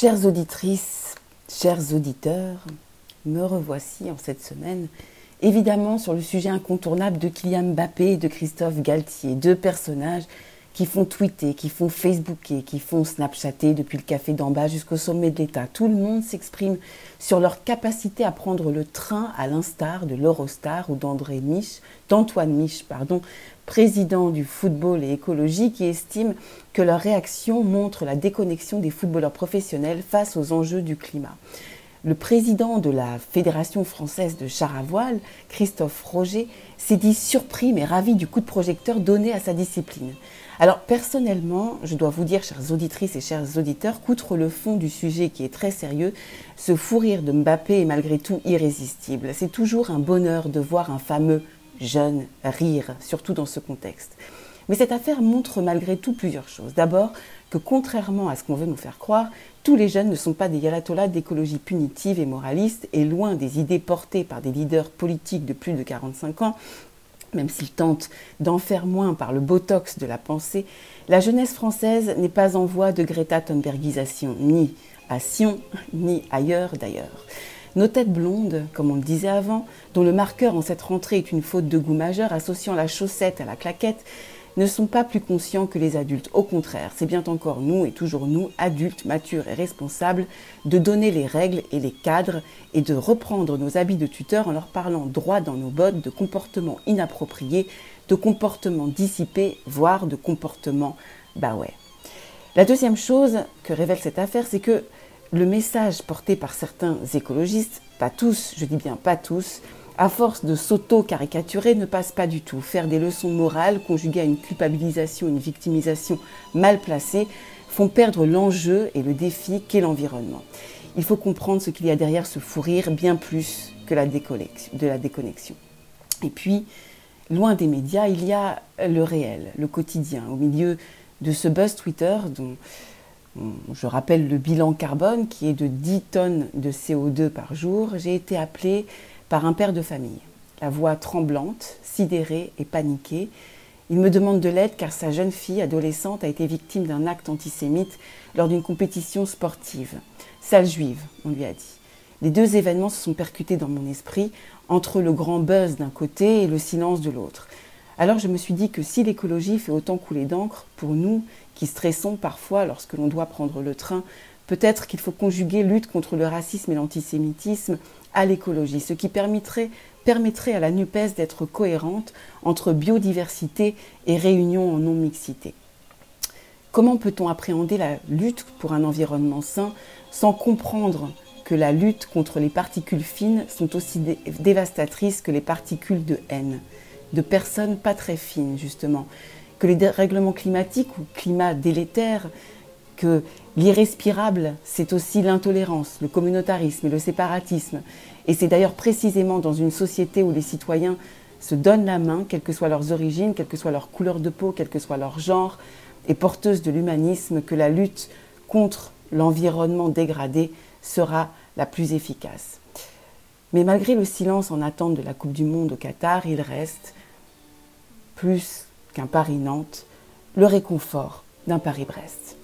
Chères auditrices, chers auditeurs, me revoici en cette semaine, évidemment sur le sujet incontournable de Kylian Mbappé et de Christophe Galtier, deux personnages qui font tweeter, qui font facebooker, qui font snapchatter depuis le café d'en bas jusqu'au sommet de l'État. Tout le monde s'exprime sur leur capacité à prendre le train à l'instar de l'Eurostar ou d'André Mich, d'Antoine Mich, pardon, président du football et écologie, qui estime que leur réaction montre la déconnexion des footballeurs professionnels face aux enjeux du climat. Le président de la Fédération française de char à voile, Christophe Roger, s'est dit surpris mais ravi du coup de projecteur donné à sa discipline. Alors personnellement, je dois vous dire, chères auditrices et chers auditeurs, qu'outre le fond du sujet qui est très sérieux, ce fou rire de Mbappé est malgré tout irrésistible. C'est toujours un bonheur de voir un fameux jeune rire, surtout dans ce contexte. Mais cette affaire montre malgré tout plusieurs choses. D'abord, que contrairement à ce qu'on veut nous faire croire, tous les jeunes ne sont pas des yalatolas d'écologie punitive et moraliste, et loin des idées portées par des leaders politiques de plus de 45 ans, même s'ils tentent d'en faire moins par le botox de la pensée, la jeunesse française n'est pas en voie de Greta Thunbergisation, ni à Sion, ni ailleurs d'ailleurs. Nos têtes blondes, comme on le disait avant, dont le marqueur en cette rentrée est une faute de goût majeur associant la chaussette à la claquette, ne sont pas plus conscients que les adultes. Au contraire, c'est bien encore nous et toujours nous, adultes matures et responsables, de donner les règles et les cadres et de reprendre nos habits de tuteur en leur parlant droit dans nos bottes de comportements inappropriés, de comportements dissipés, voire de comportements bah ouais. La deuxième chose que révèle cette affaire, c'est que le message porté par certains écologistes, pas tous, je dis bien pas tous, à force de s'auto-caricaturer, ne passe pas du tout. Faire des leçons morales conjuguées à une culpabilisation, une victimisation mal placée, font perdre l'enjeu et le défi qu'est l'environnement. Il faut comprendre ce qu'il y a derrière ce fou rire bien plus que la de la déconnexion. Et puis, loin des médias, il y a le réel, le quotidien, au milieu de ce buzz Twitter dont je rappelle le bilan carbone qui est de 10 tonnes de CO2 par jour, j'ai été appelée par un père de famille, la voix tremblante, sidérée et paniquée. Il me demande de l'aide car sa jeune fille adolescente a été victime d'un acte antisémite lors d'une compétition sportive. Salle juive, on lui a dit. Les deux événements se sont percutés dans mon esprit entre le grand buzz d'un côté et le silence de l'autre. Alors je me suis dit que si l'écologie fait autant couler d'encre pour nous qui stressons parfois lorsque l'on doit prendre le train, peut-être qu'il faut conjuguer lutte contre le racisme et l'antisémitisme à l'écologie, ce qui permettrait, à la NUPES d'être cohérente entre biodiversité et réunion en non-mixité. Comment peut-on appréhender la lutte pour un environnement sain sans comprendre que la lutte contre les particules fines sont aussi dévastatrices que les particules de haine? De personnes pas très fines, justement, que les dérèglements climatiques ou climat délétère, que l'irrespirable, c'est aussi l'intolérance, le communautarisme et le séparatisme. Et c'est d'ailleurs précisément dans une société où les citoyens se donnent la main, quelles que soient leurs origines, quelle que soit leur couleur de peau, quel que soit leur genre, et porteuses de l'humanisme, que la lutte contre l'environnement dégradé sera la plus efficace. Mais malgré le silence en attente de la Coupe du Monde au Qatar, il reste plus qu'un Paris-Nantes, le réconfort d'un Paris-Brest.